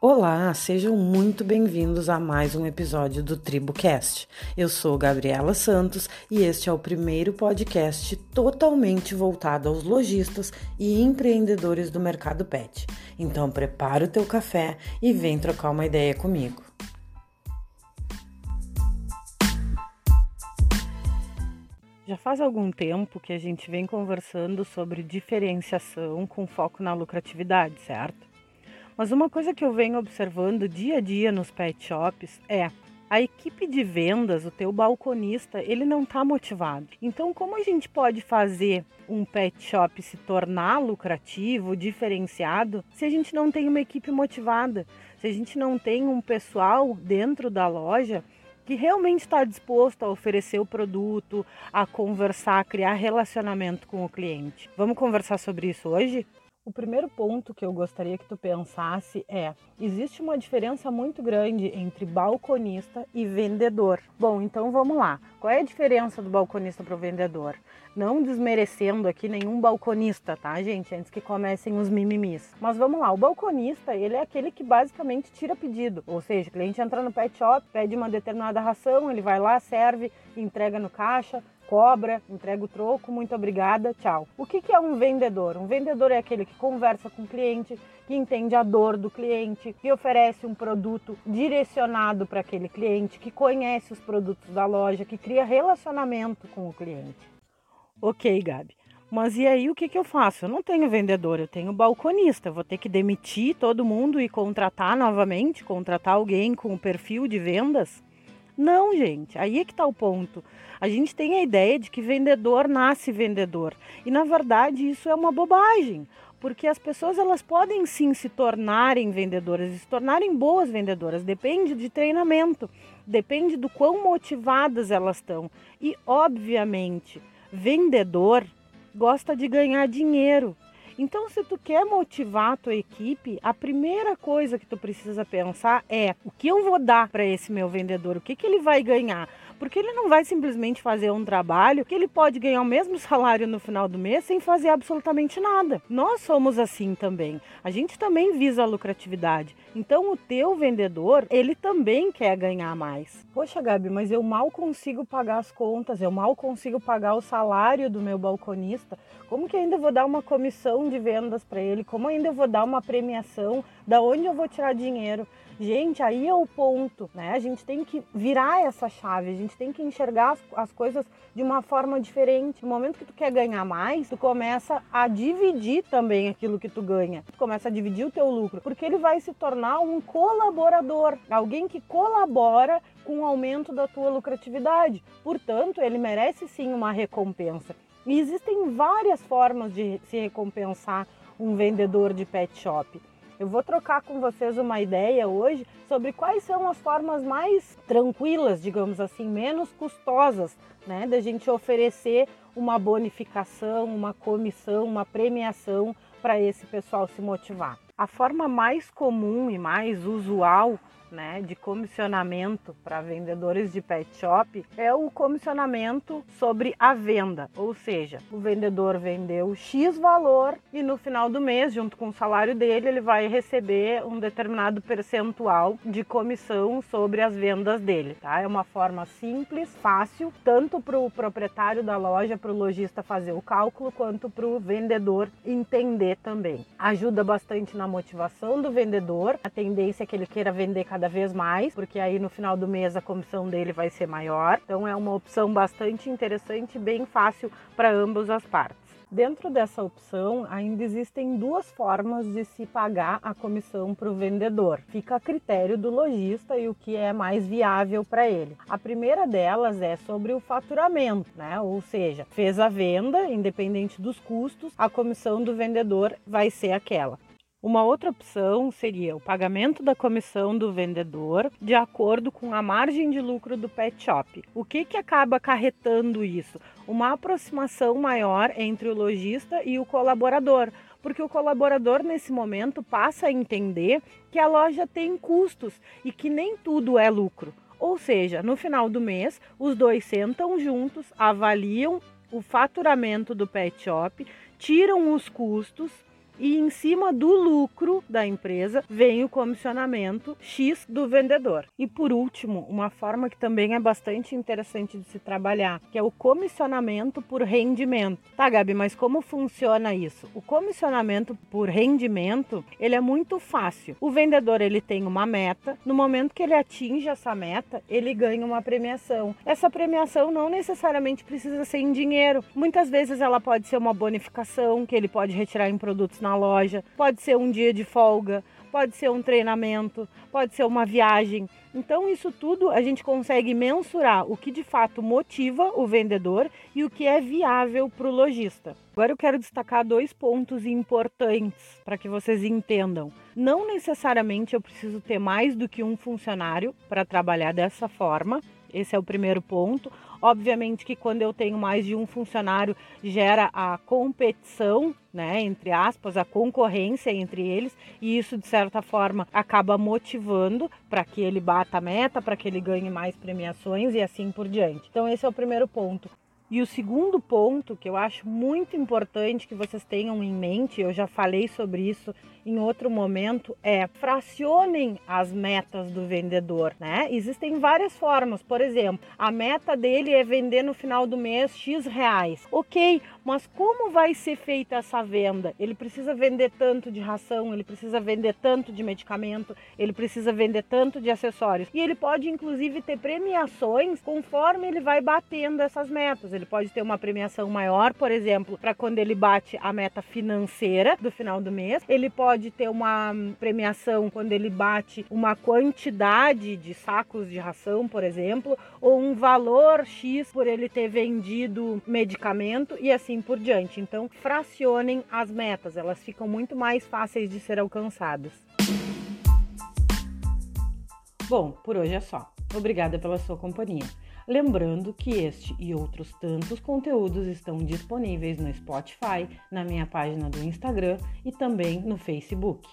Olá, sejam muito bem-vindos a mais um episódio do TribuCast. Eu sou Gabriela Santos e este é o primeiro podcast totalmente voltado aos lojistas e empreendedores do mercado pet. Então prepara o teu café e vem trocar uma ideia comigo. Já faz algum tempo que a gente vem conversando sobre diferenciação com foco na lucratividade, certo? Mas uma coisa que eu venho observando dia a dia nos pet shops é a equipe de vendas, o teu balconista, ele não está motivado. Então, como a gente pode fazer um pet shop se tornar lucrativo, diferenciado, se a gente não tem uma equipe motivada, se a gente não tem um pessoal dentro da loja que realmente está disposto a oferecer o produto, a conversar, a criar relacionamento com o cliente. Vamos conversar sobre isso hoje? O primeiro ponto que eu gostaria que tu pensasse é: existe uma diferença muito grande entre balconista e vendedor. Bom, então vamos lá. Qual é a diferença do balconista para o vendedor? Não desmerecendo aqui nenhum balconista, tá, gente? Antes que comecem os mimimis. Mas vamos lá, o balconista, ele é aquele que basicamente tira pedido. Ou seja, o cliente entra no pet shop, pede uma determinada ração, ele vai lá, serve, entrega no caixa, cobra, entrega o troco, muito obrigada, tchau. O que, que é um vendedor? Um vendedor é aquele que conversa com o cliente, que entende a dor do cliente, que oferece um produto direcionado para aquele cliente, que conhece os produtos da loja, que cria relacionamento com o cliente. Ok, Gabi. Mas e aí o que, que eu faço? Eu não tenho vendedor, eu tenho balconista. Vou ter que demitir todo mundo e contratar novamente, contratar alguém com o perfil de vendas? Não, gente, aí é que está o ponto. A gente tem a ideia de que vendedor nasce vendedor. E na verdade isso é uma bobagem. Porque as pessoas elas podem sim se tornarem vendedoras, se tornarem boas vendedoras, depende de treinamento, depende do quão motivadas elas estão. E obviamente, vendedor gosta de ganhar dinheiro. Então, se tu quer motivar a tua equipe, a primeira coisa que tu precisa pensar é o que eu vou dar para esse meu vendedor, o que, que ele vai ganhar. Porque ele não vai simplesmente fazer um trabalho que ele pode ganhar o mesmo salário no final do mês sem fazer absolutamente nada. Nós somos assim também. A gente também visa a lucratividade. Então o teu vendedor, ele também quer ganhar mais. Poxa, Gabi, mas eu mal consigo pagar as contas, eu mal consigo pagar o salário do meu balconista. Como que ainda vou dar uma comissão de vendas para ele? Como ainda vou dar uma premiação? Da onde eu vou tirar dinheiro? Gente, aí é o ponto, né? A gente tem que virar essa chave, gente tem que enxergar as, as, coisas de uma forma diferente. No momento que tu quer ganhar mais, tu começa a dividir também aquilo que tu ganha. Tu começa a dividir o teu lucro, porque ele vai se tornar um colaborador, alguém que colabora com o aumento da tua lucratividade. Portanto, ele merece sim uma recompensa. E existem várias formas de se recompensar um vendedor de pet shop. Eu vou trocar com vocês uma ideia hoje sobre quais são as formas mais tranquilas, digamos assim, menos custosas, né, da gente oferecer uma bonificação, uma comissão, uma premiação para esse pessoal se motivar. A forma mais comum e mais usual né, de comissionamento para vendedores de pet shop é o comissionamento sobre a venda, ou seja, o vendedor vendeu X valor e no final do mês, junto com o salário dele, ele vai receber um determinado percentual de comissão sobre as vendas dele. Tá? É uma forma simples, fácil, tanto para o proprietário da loja, para o lojista fazer o cálculo, quanto para o vendedor entender também. Ajuda bastante na motivação do vendedor, a tendência é que ele queira vender cada cada vez mais, porque aí no final do mês a comissão dele vai ser maior. Então é uma opção bastante interessante e bem fácil para ambas as partes. Dentro dessa opção, ainda existem duas formas de se pagar a comissão para o vendedor. Fica a critério do lojista e o que é mais viável para ele. A primeira delas é sobre o faturamento, né? Ou seja, fez a venda, independente dos custos, a comissão do vendedor vai ser aquela. Uma outra opção seria o pagamento da comissão do vendedor de acordo com a margem de lucro do pet shop. O que, que acaba acarretando isso? Uma aproximação maior entre o lojista e o colaborador, porque o colaborador nesse momento passa a entender que a loja tem custos e que nem tudo é lucro. Ou seja, no final do mês, os dois sentam juntos, avaliam o faturamento do pet shop, tiram os custos e em cima do lucro da empresa vem o comissionamento X do vendedor. E por último, uma forma que também é bastante interessante de se trabalhar, que é o comissionamento por rendimento. Tá, Gabi, mas como funciona isso? O comissionamento por rendimento, ele é muito fácil. O vendedor, ele tem uma meta, no momento que ele atinge essa meta, ele ganha uma premiação. Essa premiação não necessariamente precisa ser em dinheiro. Muitas vezes ela pode ser uma bonificação que ele pode retirar em produtos na loja, pode ser um dia de folga, pode ser um treinamento, pode ser uma viagem. Então, isso tudo a gente consegue mensurar o que de fato motiva o vendedor e o que é viável para o lojista. Agora eu quero destacar dois pontos importantes para que vocês entendam. Não necessariamente eu preciso ter mais do que um funcionário para trabalhar dessa forma. Esse é o primeiro ponto. Obviamente que quando eu tenho mais de um funcionário, gera a competição, né, entre aspas, a concorrência entre eles, e isso de certa forma acaba motivando para que ele bata a meta, para que ele ganhe mais premiações e assim por diante. Então esse é o primeiro ponto. E o segundo ponto que eu acho muito importante que vocês tenham em mente, eu já falei sobre isso em outro momento, é fracionem as metas do vendedor, né? Existem várias formas, por exemplo, a meta dele é vender no final do mês X reais. Ok, mas como vai ser feita essa venda? Ele precisa vender tanto de ração, ele precisa vender tanto de medicamento, ele precisa vender tanto de acessórios. E ele pode inclusive ter premiações conforme ele vai batendo essas metas. Ele pode ter uma premiação maior, por exemplo, para quando ele bate a meta financeira do final do mês. Ele pode ter uma premiação quando ele bate uma quantidade de sacos de ração, por exemplo, ou um valor X por ele ter vendido medicamento e assim por diante. Então, fracionem as metas, elas ficam muito mais fáceis de ser alcançadas. Bom, por hoje é só. Obrigada pela sua companhia. Lembrando que este e outros tantos conteúdos estão disponíveis no Spotify, na minha página do Instagram e também no Facebook.